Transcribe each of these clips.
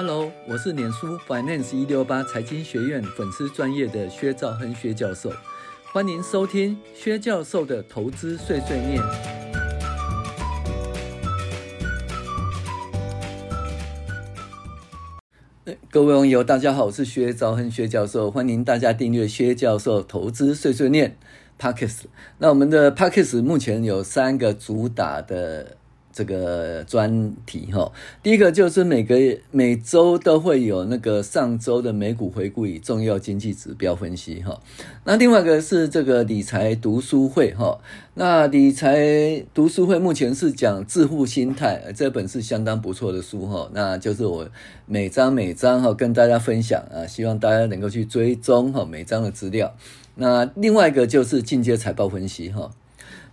Hello，我是脸书 Finance 一六八财经学院粉丝专业的薛兆亨薛教授，欢迎收听薛教授的投资碎碎念。各位网友，大家好，我是薛兆亨薛教授，欢迎大家订阅薛教授投资碎碎念 Podcast。那我们的 Podcast 目前有三个主打的。这个专题哈，第一个就是每个每周都会有那个上周的美股回顾与重要经济指标分析哈。那另外一个是这个理财读书会哈。那理财读书会目前是讲致富心态，这本是相当不错的书哈。那就是我每章每章哈跟大家分享啊，希望大家能够去追踪哈每章的资料。那另外一个就是进阶财报分析哈。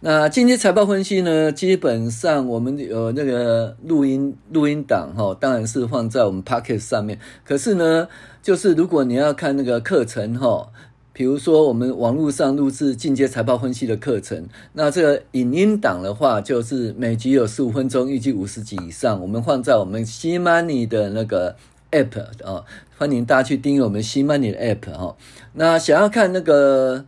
那今天财报分析呢，基本上我们有那个录音录音档哈，当然是放在我们 p o c k e t 上面。可是呢，就是如果你要看那个课程哈，比如说我们网络上录制进阶财报分析的课程，那这个影音档的话，就是每集有十五分钟，预计五十集以上，我们放在我们 C Money 的那个 App 啊，欢迎大家去订阅我们 C Money 的 App 哈。那想要看那个。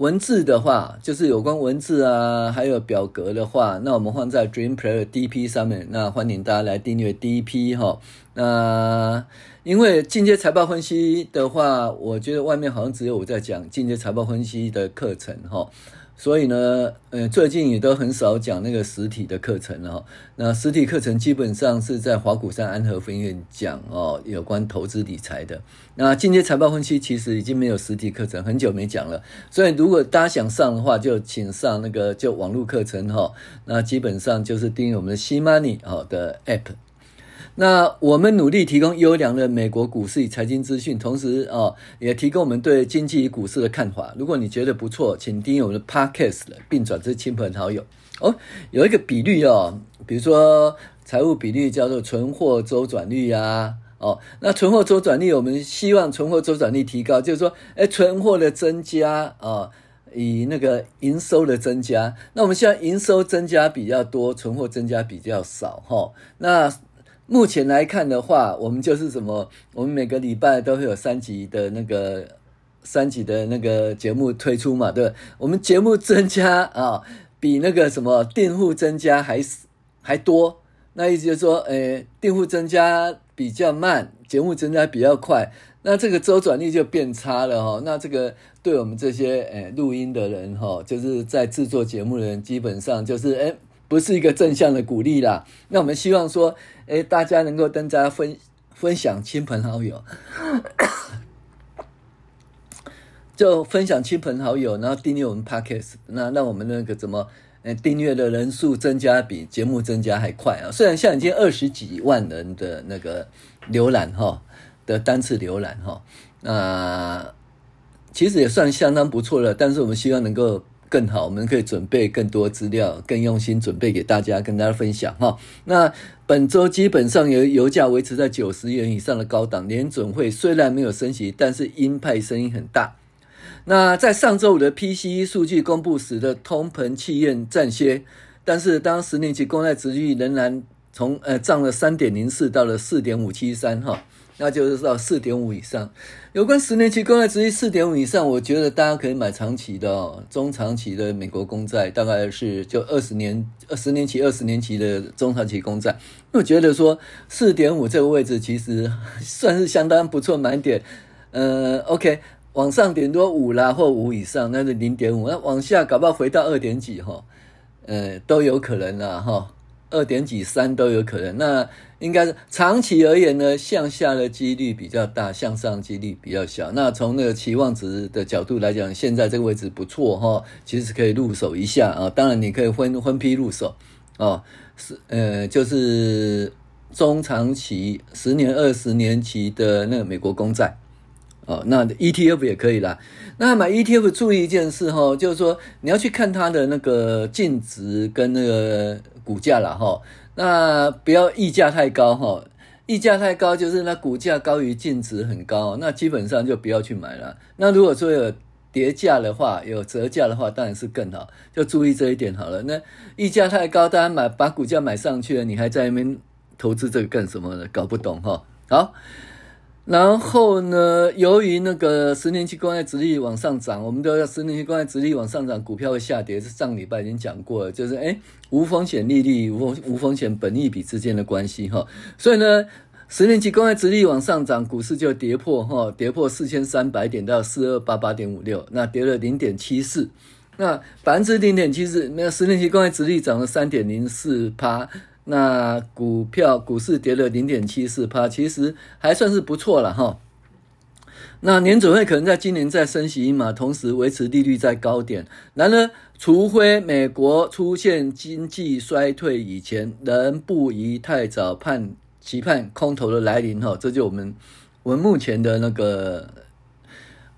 文字的话，就是有关文字啊，还有表格的话，那我们放在 Dream Player DP 上面。那欢迎大家来订阅 DP 哈。那因为进阶财报分析的话，我觉得外面好像只有我在讲进阶财报分析的课程哈。所以呢，呃，最近也都很少讲那个实体的课程了。那实体课程基本上是在法鼓山安和分院讲哦，有关投资理财的。那进阶财报分析其实已经没有实体课程，很久没讲了。所以如果大家想上的话，就请上那个就网络课程哈。那基本上就是订阅我们的 C Money 哦的 App。那我们努力提供优良的美国股市与财经资讯，同时哦，也提供我们对经济与股市的看法。如果你觉得不错，请订阅我们的 Podcast，并转至亲朋好友。哦，有一个比率哦，比如说财务比率叫做存货周转率啊。哦，那存货周转率，我们希望存货周转率提高，就是说，哎，存货的增加啊，以那个营收的增加。那我们现在营收增加比较多，存货增加比较少，哈。那目前来看的话，我们就是什么？我们每个礼拜都会有三集的那个三集的那个节目推出嘛，对？我们节目增加啊，比那个什么订户增加还是还多。那意思就是说，诶，订户增加比较慢，节目增加比较快，那这个周转率就变差了哈。那这个对我们这些诶录音的人哈，就是在制作节目的人，基本上就是诶。不是一个正向的鼓励啦。那我们希望说，诶，大家能够跟大家分分享亲朋好友，就分享亲朋好友，然后订阅我们 Podcast，那让我们那个怎么，诶，订阅的人数增加比节目增加还快啊！虽然现在已经二十几万人的那个浏览哈的单次浏览哈，那其实也算相当不错了。但是我们希望能够。更好，我们可以准备更多资料，更用心准备给大家，跟大家分享哈。那本周基本上油油价维持在九十元以上的高档，联准会虽然没有升息，但是鹰派声音很大。那在上周五的 PCE 数据公布时的通膨气焰暂歇，但是当十年期公债殖率仍然从呃涨了三点零四到了四点五七三哈。那就是到四点五以上。有关十年期公债殖利四点五以上，我觉得大家可以买长期的哦，中长期的美国公债，大概是就二十年、二十年期、二十年期的中长期公债。我觉得说四点五这个位置其实算是相当不错买点。呃，OK，往上点多五啦或五以上，那是零点五。那往下搞不好回到二点几哈，呃，都有可能啦哈。二点几三都有可能，那应该是长期而言呢，向下的几率比较大，向上几率比较小。那从那个期望值的角度来讲，现在这个位置不错哈，其实可以入手一下啊。当然你可以分分批入手哦，是呃就是中长期十年、二十年期的那个美国公债哦，那 ETF 也可以啦。那买 ETF 注意一件事哈，就是说你要去看它的那个净值跟那个。股价了哈，那不要溢价太高哈，溢价太高就是那股价高于净值很高，那基本上就不要去买了。那如果说有跌价的话，有折价的话，当然是更好，就注意这一点好了。那溢价太高，大家买把股价买上去了，你还在那边投资这个干什么呢？搞不懂哈。好。然后呢，由于那个十年期公债殖利率往上涨，我们都要十年期公债殖利率往上涨，股票会下跌。是上礼拜已经讲过了，就是诶无风险利率、无风无风险本利比之间的关系哈。所以呢，十年期公债殖利率往上涨，股市就跌破哈，跌破四千三百点到四二八八点五六，那跌了零点七四，那百分之零点七四，那十年期公债殖利率涨了三点零四趴。那股票股市跌了零点七四趴，其实还算是不错了哈。那年准会可能在今年再升息一码，同时维持利率在高点。然而，除非美国出现经济衰退以前，仍不宜太早盼期盼空头的来临哈。这就我们我们目前的那个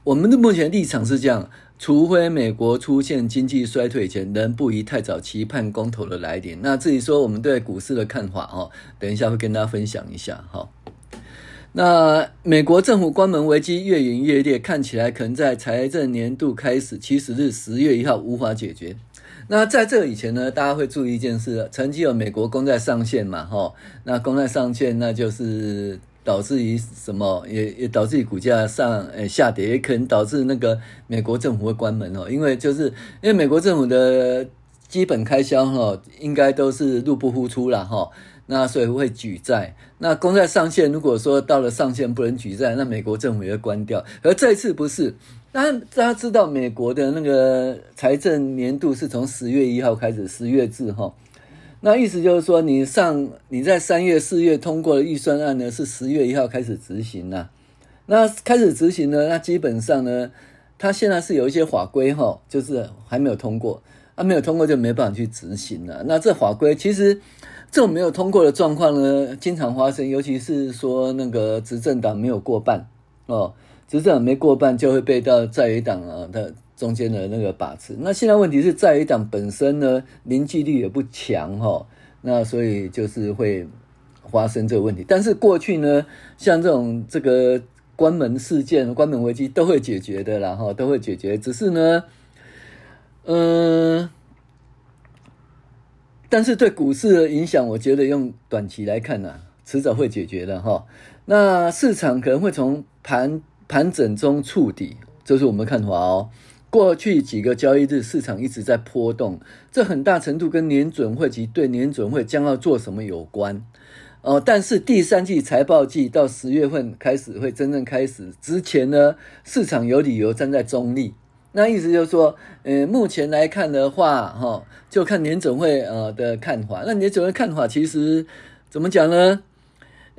我们的目前立场是这样。除非美国出现经济衰退前，仍不宜太早期盼公投的来临。那至于说我们对股市的看法哦，等一下会跟大家分享一下哈。那美国政府关门危机越演越烈，看起来可能在财政年度开始其实是十月一号无法解决。那在这以前呢，大家会注意一件事，曾经有美国公债上限嘛哈，那公债上限那就是。导致于什么？也也导致于股价上诶下跌，也可能导致那个美国政府会关门哦。因为就是因为美国政府的基本开销哈，应该都是入不敷出了哈。那所以会举债。那公债上限如果说到了上限不能举债，那美国政府也会关掉。而这次不是，那大家知道美国的那个财政年度是从十月一号开始，十月至哈。那意思就是说，你上你在三月、四月通过的预算案呢，是十月一号开始执行。那开始执行呢，那基本上呢，它现在是有一些法规哈，就是还没有通过，啊，没有通过就没办法去执行了。那这法规其实这种没有通过的状况呢，经常发生，尤其是说那个执政党没有过半哦，执政党没过半就会被到在野党啊的。中间的那个把持，那现在问题是在野党本身呢，凝聚力也不强哈，那所以就是会发生这个问题。但是过去呢，像这种这个关门事件、关门危机都会解决的啦哈，都会解决。只是呢，嗯、但是对股市的影响，我觉得用短期来看呢、啊，迟早会解决的哈。那市场可能会从盘盘整中触底，这是我们的看法哦。过去几个交易日，市场一直在波动，这很大程度跟年准会及对年准会将要做什么有关。哦，但是第三季财报季到十月份开始会真正开始之前呢，市场有理由站在中立。那意思就是说，呃，目前来看的话，哈，就看年准会呃的看法。那年准会看法其实怎么讲呢？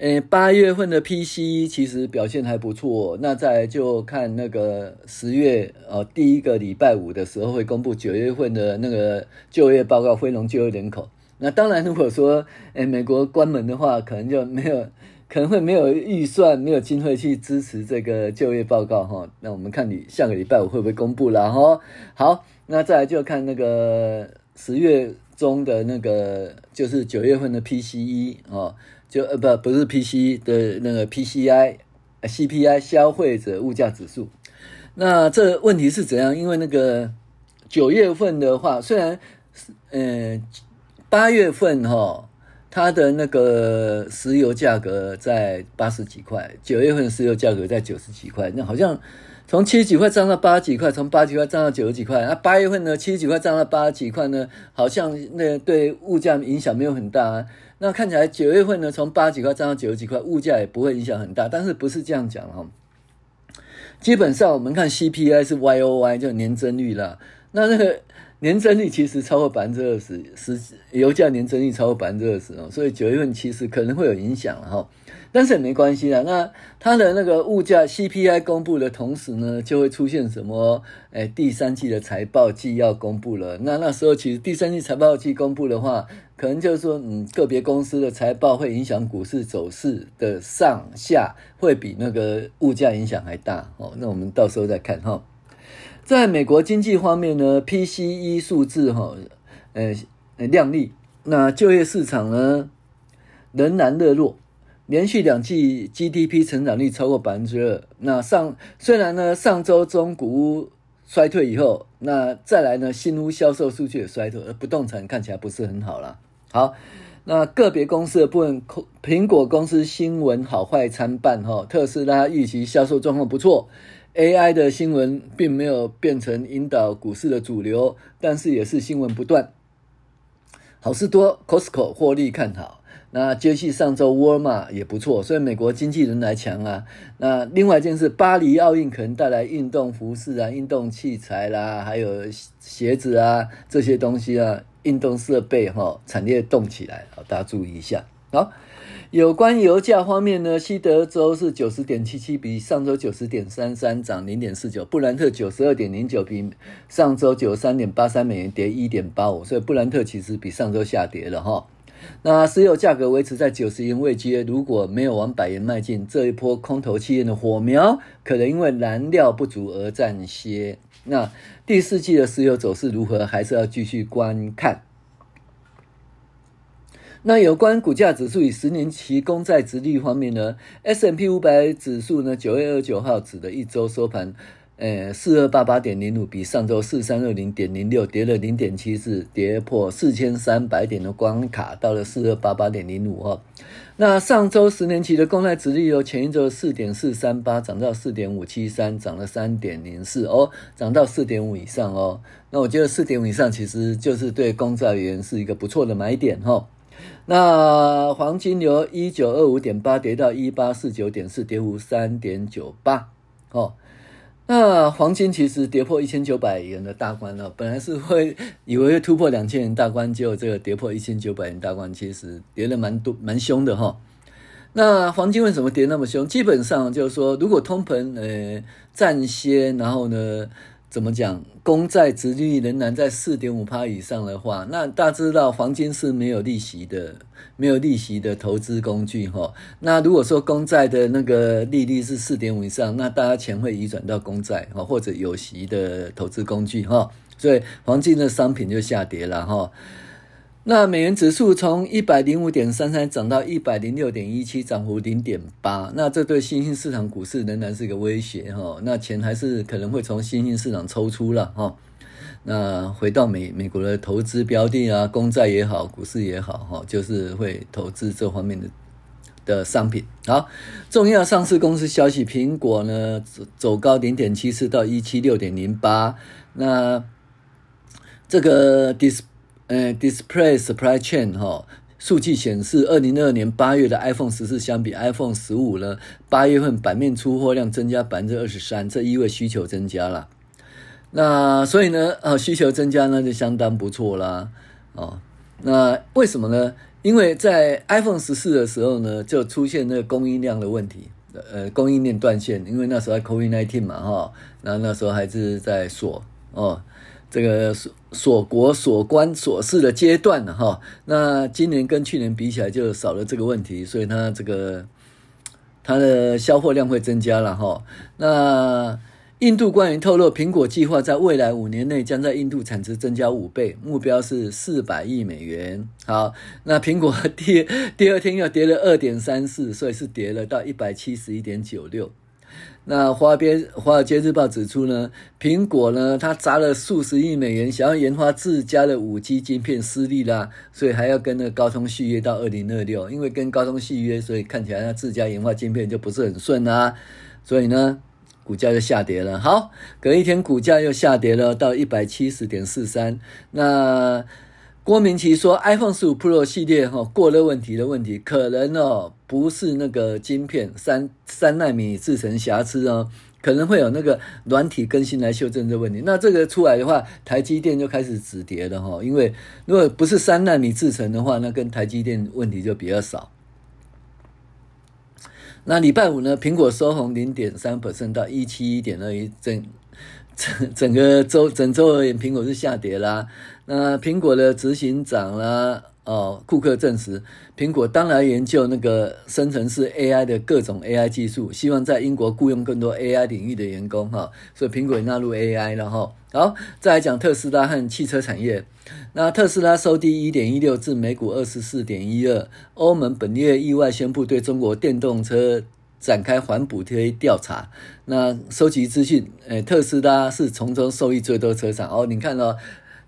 诶，八月份的 PCE 其实表现还不错，那再就看那个十月呃第一个礼拜五的时候会公布九月份的那个就业报告，非农就业人口。那当然，如果说诶美国关门的话，可能就没有可能会没有预算，没有经费去支持这个就业报告哈。那我们看你下个礼拜五会不会公布了哈？好，那再来就看那个十月中的那个就是九月份的 PCE 哦。就呃不不是 P C 的那个 P C I C P I 消费者物价指数，那这问题是怎样？因为那个九月份的话，虽然呃八月份哈，它的那个石油价格在八十几块，九月份石油价格在九十几块，那好像从七十几块涨到八十几块，从八十几块涨到九十几块。那八月份呢，七十几块涨到八十几块呢，好像那对物价影响没有很大啊。那看起来九月份呢，从八十几块涨到九十几块，物价也不会影响很大。但是不是这样讲哈？基本上我们看 CPI 是 Y O Y，就年增率啦。那那个年增率其实超过百分之二十，是油价年增率超过百分之二十哦。所以九月份其实可能会有影响哈。但是也没关系啦，那它的那个物价 CPI 公布的同时呢，就会出现什么？哎，第三季的财报季要公布了。那那时候其实第三季财报季公布的话，可能就是说，嗯，个别公司的财报会影响股市走势的上下，会比那个物价影响还大哦。那我们到时候再看哈。在美国经济方面呢，PCE 数字哈，呃，亮丽。那就业市场呢，仍然热络。连续两季 GDP 成长率超过百分之二。那上虽然呢，上周中古屋衰退以后，那再来呢，新屋销售数据也衰退，而不动产看起来不是很好了。好，那个别公司的部分，苹果公司新闻好坏参半哈。特斯拉预期销售状况不错，AI 的新闻并没有变成引导股市的主流，但是也是新闻不断。好事多 Costco 获利看好。那接续上周沃尔玛也不错，所以美国经济仍然强啊。那另外一件事，巴黎奥运可能带来运动服饰啊、运动器材啦，还有鞋子啊这些东西啊，运动设备哈，产业动起来，好，大家注意一下。好，有关油价方面呢，西德州是九十点七七，比上周九十点三三涨零点四九，布兰特九十二点零九，比上周九十三点八三美元跌一点八五，所以布兰特其实比上周下跌了哈。那石油价格维持在九十元位阶，如果没有往百元迈进，这一波空头气焰的火苗可能因为燃料不足而暂歇。那第四季的石油走势如何，还是要继续观看。那有关股价指数与十年期公债殖利率方面呢？S M P 五百指数呢，九月二十九号指的一周收盘。呃，四二八八点零五比上周四三二零点零六跌了零点七四，跌破四千三百点的关卡，到了四二八八点零五哦。那上周十年期的公债殖利率由前一周四点四三八涨到四点五七三，涨了三点零四哦，涨到四点五以上哦。那我觉得四点五以上其实就是对公债而言是一个不错的买点哈。那黄金由一九二五点八跌到一八四九点四，跌幅三点九八哦。那黄金其实跌破一千九百元的大关了，本来是会以为会突破两千元大关，结果这个跌破一千九百元大关，其实跌了蛮多蛮凶的哈。那黄金为什么跌那么凶？基本上就是说，如果通膨呃占先，然后呢？怎么讲？公债殖利率仍然在四点五趴以上的话，那大家知道黄金是没有利息的，没有利息的投资工具哈。那如果说公债的那个利率是四点五以上，那大家钱会移转到公债哈，或者有息的投资工具哈，所以黄金的商品就下跌了哈。那美元指数从一百零五点三三涨到一百零六点一七，涨幅零点八。那这对新兴市场股市仍然是一个威胁哈。那钱还是可能会从新兴市场抽出了哈。那回到美美国的投资标的啊，公债也好，股市也好哈，就是会投资这方面的的商品。好，重要上市公司消息，苹果呢走走高零点七四到一七六点零八。那这个 dis 呃，Display Supply Chain 哈，数据显示，二零二二年八月的 iPhone 十四相比 iPhone 十五呢，八月份版面出货量增加百分之二十三，这意味需求增加了。那所以呢，呃，需求增加呢就相当不错啦。哦，那为什么呢？因为在 iPhone 十四的时候呢，就出现那个供应量的问题，呃，供应链断线，因为那时候还 COVID-19 嘛，哈，那那时候还是在锁哦。这个锁锁国锁关锁市的阶段了哈，那今年跟去年比起来就少了这个问题，所以它这个它的销货量会增加了哈。那印度官员透露，苹果计划在未来五年内将在印度产值增加五倍，目标是四百亿美元。好，那苹果第第二天又跌了二点三四，所以是跌了到一百七十一点九六。那华尔街华尔街日报指出呢，苹果呢，它砸了数十亿美元，想要研发自家的五 G 晶片失利啦，所以还要跟那高通续约到二零二六。因为跟高通续约，所以看起来那自家研发晶片就不是很顺啊，所以呢，股价就下跌了。好，隔一天股价又下跌了到一百七十点四三。那郭明錤说，iPhone 十五 Pro 系列哈过热问题的问题，可能哦不是那个晶片三三纳米制成瑕疵哦，可能会有那个软体更新来修正这问题。那这个出来的话，台积电就开始止跌了哈，因为如果不是三纳米制成的话，那跟台积电问题就比较少。那礼拜五呢，苹果收红零点三百分到一七一点二一整。整整个周整周而言，苹果是下跌啦。那苹果的执行长啦，哦，库克证实，苹果当然研究那个生成式 AI 的各种 AI 技术，希望在英国雇佣更多 AI 领域的员工哈。所以苹果也纳入 AI 了哈。好，再来讲特斯拉和汽车产业。那特斯拉收低一点一六至每股二十四点一二。欧盟本月意外宣布对中国电动车。展开反补贴调查，那收集资讯，诶，特斯拉是从中受益最多车厂哦。你看哦，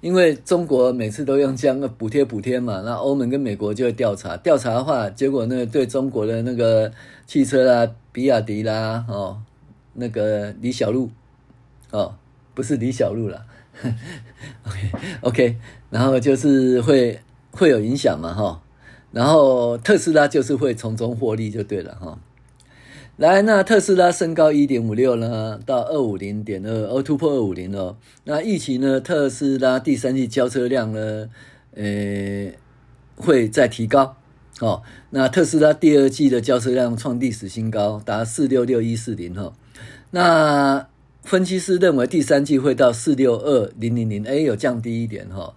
因为中国每次都用这样的补贴补贴嘛，那欧盟跟美国就会调查，调查的话，结果呢，对中国的那个汽车啦，比亚迪啦，哦，那个李小璐，哦，不是李小璐啦，OK OK，然后就是会会有影响嘛，哈、哦，然后特斯拉就是会从中获利就对了，哈、哦。来，那特斯拉升高一点五六呢，到二五零点二，哦，突破二五零哦。那预期呢，特斯拉第三季交车量呢，呃，会再提高。哦，那特斯拉第二季的交车量创历史新高，达四六六一四零哈。那分析师认为第三季会到四六二零零零，哎，有降低一点哈，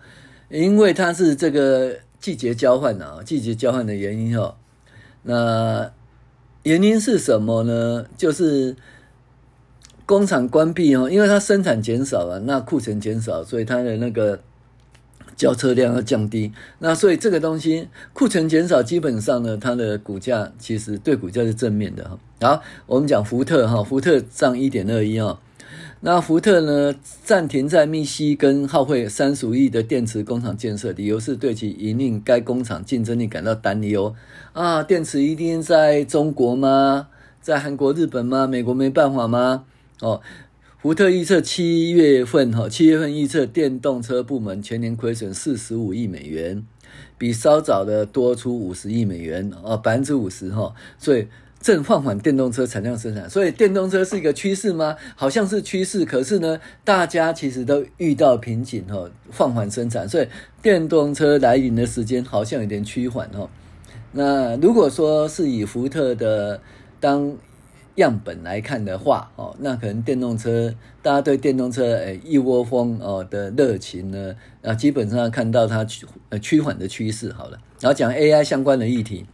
因为它是这个季节交换啊，季节交换的原因哈。那原因是什么呢？就是工厂关闭哦，因为它生产减少了，那库存减少，所以它的那个交车量要降低。那所以这个东西库存减少，基本上呢，它的股价其实对股价是正面的哈。好，我们讲福特哈，福特涨一点二一啊。那福特呢，暂停在密西根耗费三十五亿的电池工厂建设，理由是对其引领该工厂竞争力感到担忧啊。电池一定在中国吗？在韩国、日本吗？美国没办法吗？哦，福特预测七月份哈，七月份预测电动车部门全年亏损四十五亿美元，比稍早的多出五十亿美元哦，百分之五十哈，所以。正放缓电动车产量生产，所以电动车是一个趋势吗？好像是趋势，可是呢，大家其实都遇到瓶颈哦，放缓生产，所以电动车来临的时间好像有点趋缓哦。那如果说是以福特的当样本来看的话哦，那可能电动车大家对电动车诶一窝蜂哦的热情呢，啊基本上看到它趋呃趋缓的趋势好了，然后讲 AI 相关的议题。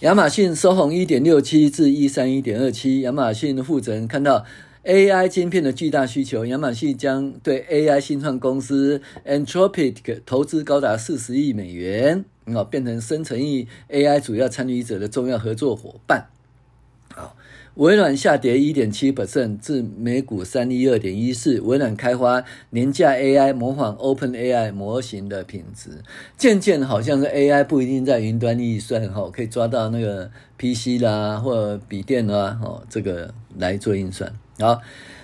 亚马逊收红一点六七至一三一点二七。亚马逊的负责人看到 AI 晶片的巨大需求，亚马逊将对 AI 新创公司 Anthropic 投资高达四十亿美元，哦，变成生成式 AI 主要参与者的重要合作伙伴。微软下跌一点七百分至每股三一二点一四。微软开发廉价 AI 模仿 OpenAI 模型的品质，渐渐好像是 AI 不一定在云端运算哈，可以抓到那个 PC 啦或者笔电啦哦，这个来做运算。好，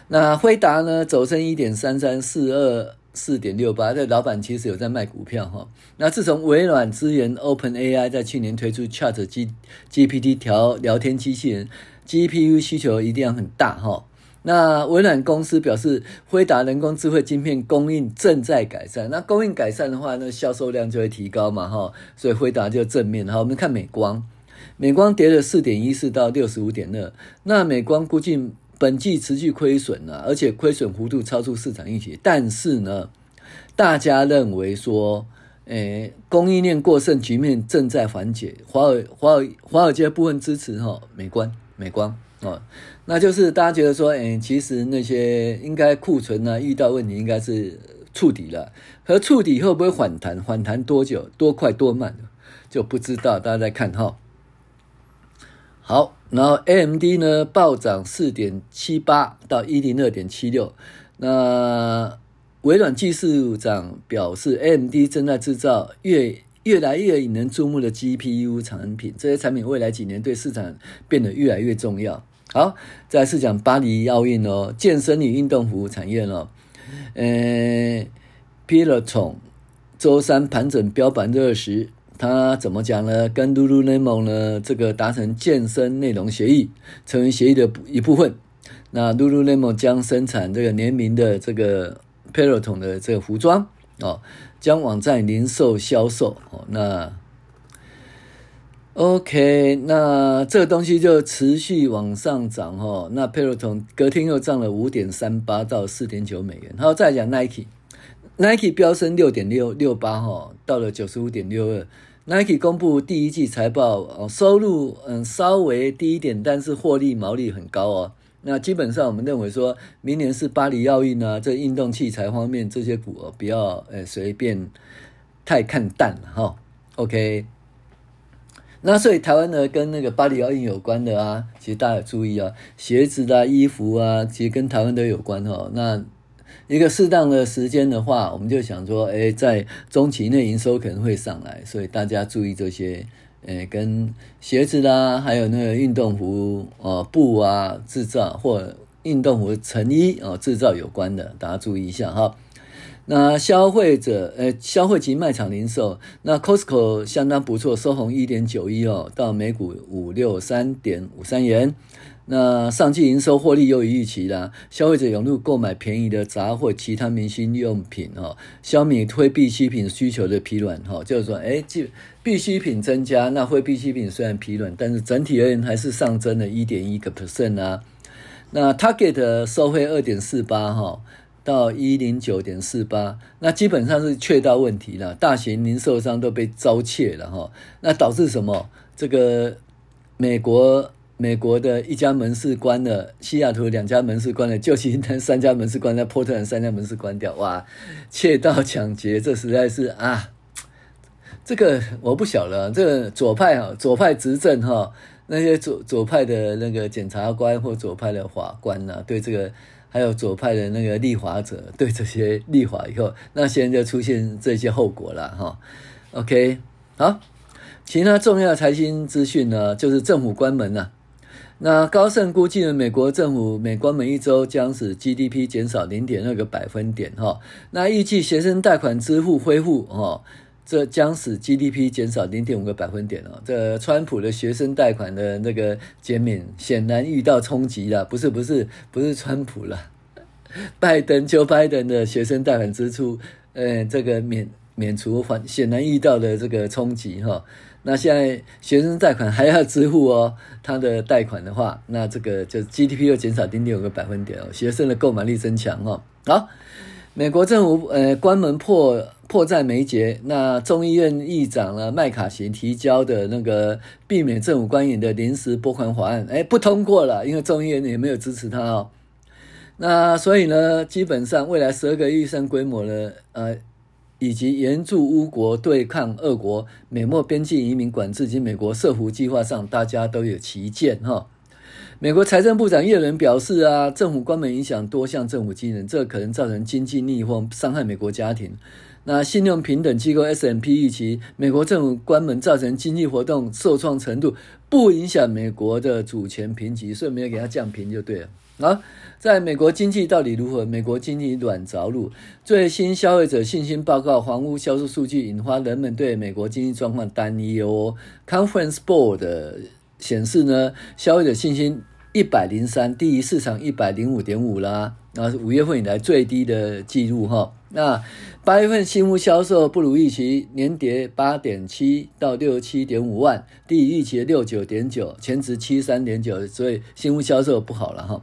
那辉达呢走升一点三三四二四点六八，这老板其实有在卖股票哈。那自从微软支援 OpenAI 在去年推出 ChatGPT 调聊天机器人。GPU 需求一定要很大哈，那微软公司表示，辉达人工智慧晶片供应正在改善。那供应改善的话，那销售量就会提高嘛哈，所以辉达就正面。好，我们看美光，美光跌了四点一四到六十五点二。那美光估计本季持续亏损啊，而且亏损幅度超出市场预期。但是呢，大家认为说，诶，供应链过剩局面正在缓解。华尔华尔华尔街部分支持哈，美光。美光哦，那就是大家觉得说，哎，其实那些应该库存呢，遇到问题应该是触底了，和触底会不会反弹？反弹多久？多快多慢？就不知道，大家再看哈。好，然后 AMD 呢暴涨四点七八到一零二点七六。那微软技术长表示，AMD 正在制造越越来越引人注目的 GPU 产品，这些产品未来几年对市场变得越来越重要。好，再来是讲巴黎奥运哦，健身与运动服务产业哦，呃，Peloton 周三盘整标百分之二十，他怎么讲呢？跟 Lululemon 呢这个达成健身内容协议，成为协议的一部分。那 Lululemon 将生产这个联名的这个 Peloton 的这个服装哦。将网站零售销售哦，那 OK，那这个东西就持续往上涨哦。那 Peloton 隔天又涨了五点三八到四点九美元。然后再讲 Nike，Nike 飙升六点六六八哈，到了九十五点六二。Nike 公布第一季财报哦，收入嗯稍微低一点，但是获利毛利很高哦。那基本上，我们认为说，明年是巴黎奥运啊，这运动器材方面这些股哦，不要呃随便太看淡了哈。OK，那所以台湾呢，跟那个巴黎奥运有关的啊，其实大家注意啊，鞋子啊、衣服啊，其实跟台湾都有关哦。那一个适当的时间的话，我们就想说，哎，在中期内营收可能会上来，所以大家注意这些，呃，跟鞋子啦，还有那个运动服哦布啊制造或运动服成衣哦制造有关的，大家注意一下哈。那消费者，呃，消费及卖场零售，那 Costco 相当不错，收红一点九一哦，到每股五六三点五三元。那上季营收获利优于预期啦，消费者涌入购买便宜的杂货、其他明星用品哦，小米推必需品需求的疲软哈，就是说，哎，必必需品增加，那非必需品虽然疲软，但是整体而言还是上增了一点一个 percent 啊。那 Target 收费二点四八哈。到一零九点四八，那基本上是确到问题了，大型零售商都被遭窃了哈，那导致什么？这个美国美国的一家门市关了，西雅图两家门市关了，旧金山三家门市关了，波特兰三家门市关掉，哇，窃盗抢劫，这实在是啊，这个我不晓得，这个左派哈，左派执政哈，那些左左派的那个检察官或左派的法官呐，对这个。还有左派的那个立法者对这些立法以后，那现在就出现这些后果了哈。OK，好，其他重要财经资讯呢，就是政府关门了。那高盛估计呢，美国政府每关门一周将使 GDP 减少零点二个百分点哈。那预计学生贷款支付恢复哈。这将使 GDP 减少零点五个百分点哦。这川普的学生贷款的那个减免显然遇到冲击了，不是不是不是川普了，拜登就拜登的学生贷款支出，呃，这个免免除反显然遇到的这个冲击哈。那现在学生贷款还要支付哦，他的贷款的话，那这个就 GDP 又减少零点五个百分点哦，学生的购买力增强哦。好，美国政府呃关门破。迫在眉睫。那众议院议长呢，麦卡锡提交的那个避免政府官员的临时拨款法案，哎，不通过了，因为众议院也没有支持他哦。那所以呢，基本上未来十二个预算规模呢，呃，以及援助乌国对抗俄国、美墨边境移民管制及美国设伏计划上，大家都有歧见哈。美国财政部长耶伦表示啊，政府关门影响多项政府机能，这可能造成经济逆风，伤害美国家庭。那信用评等机构 S&P 预期，美国政府关门造成经济活动受创程度不影响美国的主权评级，所以没有给它降评就对了。好，在美国经济到底如何？美国经济软着陆，最新消费者信心报告、房屋销售数据引发人们对美国经济状况担忧。Conference Board 显示呢，消费者信心一百零三，低于市场一百零五点五啦，那是五月份以来最低的记录哈。那八月份新屋销售不如预期，年跌八点七到六十七点五万，低于预期的六九点九，前值七三点九，所以新屋销售不好了哈。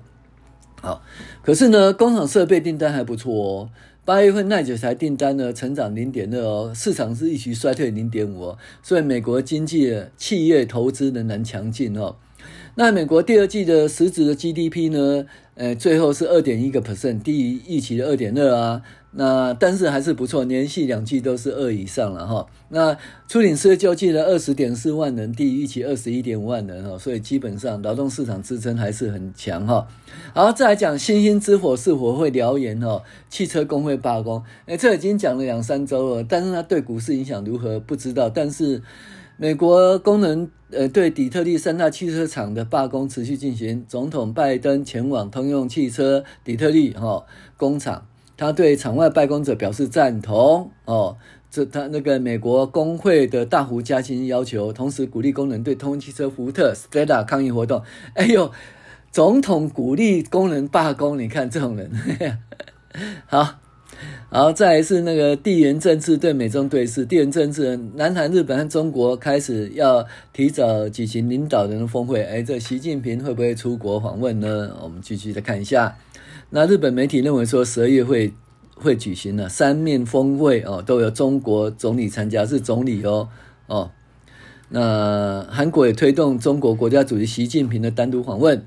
好，可是呢，工厂设备订单还不错哦。八月份耐久材订单呢，成长零点二哦，市场是预期衰退零点五哦，所以美国经济企业投资仍然强劲哦。那美国第二季的实质的 GDP 呢，呃，最后是二点一个 percent，低于预期的二点二啊。那但是还是不错，连续两季都是二以上了哈。那初领失业救济的二十点四万人，低于预期二十一点五万人哈，所以基本上劳动市场支撑还是很强哈。好，再来讲星星之火是否会燎原哈？汽车工会罢工，哎，这已经讲了两三周了，但是它对股市影响如何不知道。但是美国工人呃对底特律三大汽车厂的罢工持续进行，总统拜登前往通用汽车底特律哈工厂。他对场外罢工者表示赞同哦，这他那个美国工会的大幅加薪要求，同时鼓励工人对通用汽车、福特、Stella 抗议活动。哎呦，总统鼓励工人罢工，你看这种人，好，好，再来是那个地缘政治对美中对峙，地缘政治，南韩、日本和中国开始要提早举行领导人的峰会，哎，这习近平会不会出国访问呢？我们继续再看一下。那日本媒体认为说，十二月会会举行了三面峰会哦，都有中国总理参加，是总理哦哦。那韩国也推动中国国家主席习近平的单独访问。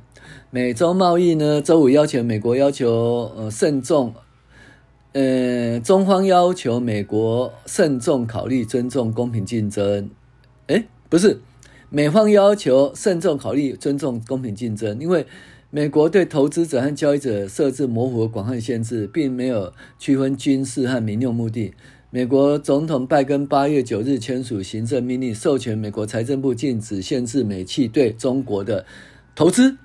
美中贸易呢，周五要求美国要求呃慎重，呃中方要求美国慎重考虑尊重公平竞争。诶，不是，美方要求慎重考虑，尊重公平竞争，因为美国对投资者和交易者设置模糊的广泛限制，并没有区分军事和民用目的。美国总统拜登八月九日签署行政命令，授权美国财政部禁止限制美企对中国的投资。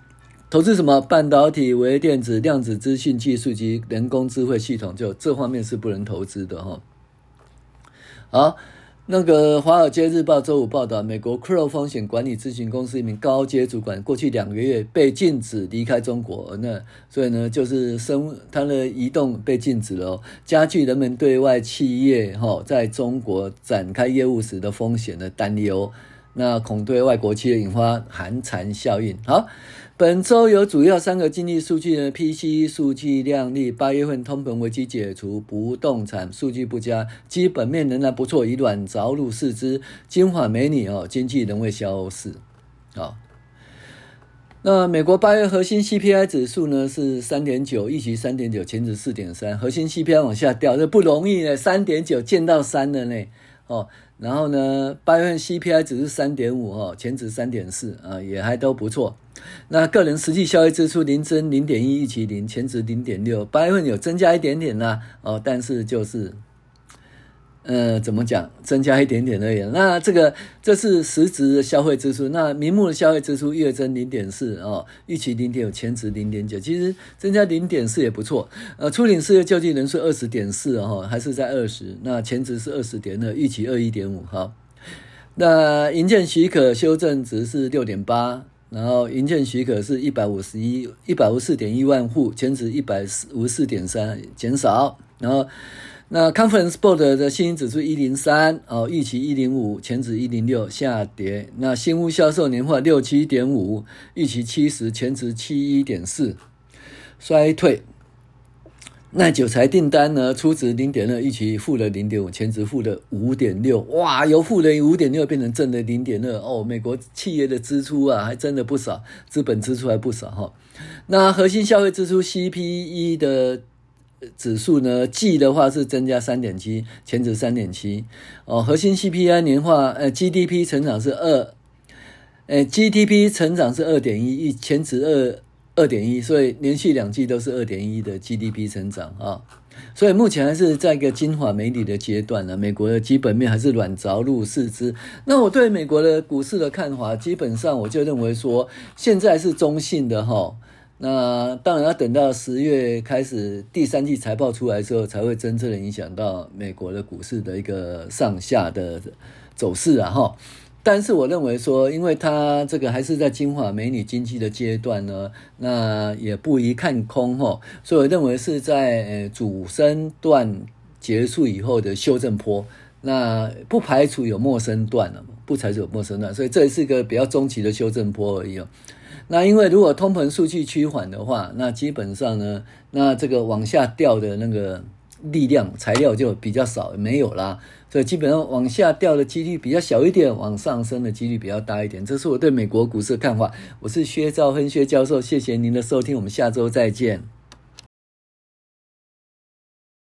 投资什么？半导体、微电子、量子资讯技术及人工智慧系统，就这方面是不能投资的哈。好。那个《华尔街日报》周五报道，美国 Crow 风险管理咨询公司一名高阶主管，过去两个月被禁止离开中国。那所以呢，就是生他的移动被禁止了，加剧人们对外企业哈在中国展开业务时的风险的担忧。那恐对外国企业引发寒蝉效应。好。本周有主要三个经济数据呢，PCE 数据亮丽，八月份通膨危机解除，不动产数据不佳，基本面仍然不错，以软着陆视之，金发美女哦，经济仍未消逝。好，那美国八月核心 CPI 指数呢是三点九，预期三点九，前值四点三，核心 CPI 往下掉，这不容易呢，三点九见到三了呢，哦。然后呢，八月份 CPI 只是三点五哈，前值三点四啊，也还都不错。那个人实际消费支出零增零点一，预期零，前值零点六，八月份有增加一点点啦，哦，但是就是。呃，怎么讲？增加一点点而已。那这个这是实质的消费支出。那名目的消费支出月增零点四哦，预期零点五，前值零点九。其实增加零点四也不错。呃，初领失业救济人数二十点四哦，还是在二十。那前值是二十点二，预期二一点五。好，那营建许可修正值是六点八，然后营建许可是一百五十一一百五十四点一万户，前值一百四五十四点三，减少。然后。那 Conference Board 的信心指数一零三哦，预期一零五，前值一零六，下跌。那新屋销售年化六七点五，预期七十，前值七一点四，衰退。耐久财订单呢，初值零点二，预期负的零点五，前值负的五点六。哇，由负的五点六变成正的零点二哦。美国企业的支出啊，还真的不少，资本支出还不少哈。那核心消费支出 CPE 的。指数呢，季的话是增加三点七，前值三点七哦。核心 CPI 年化呃 GDP 成长是二，呃 GDP 成长是二点一，前值二二点一，所以连续两季都是二点一的 GDP 成长啊、所以目前还是在一个金发美女的阶段呢。美国的基本面还是软着陆四肢。那我对美国的股市的看法，基本上我就认为说，现在是中性的哈。那当然要等到十月开始第三季财报出来之后，才会真正的影响到美国的股市的一个上下的走势啊哈。但是我认为说，因为它这个还是在精华美女经济的阶段呢，那也不宜看空哈。所以我认为是在呃主升段结束以后的修正波，那不排除有末升段了，不排除有末升段，所以这是一个比较中期的修正波而已哦。那因为如果通膨数据趋缓的话，那基本上呢，那这个往下掉的那个力量材料就比较少，没有啦，所以基本上往下掉的几率比较小一点，往上升的几率比较大一点。这是我对美国股市的看法。我是薛兆亨薛教授，谢谢您的收听，我们下周再见。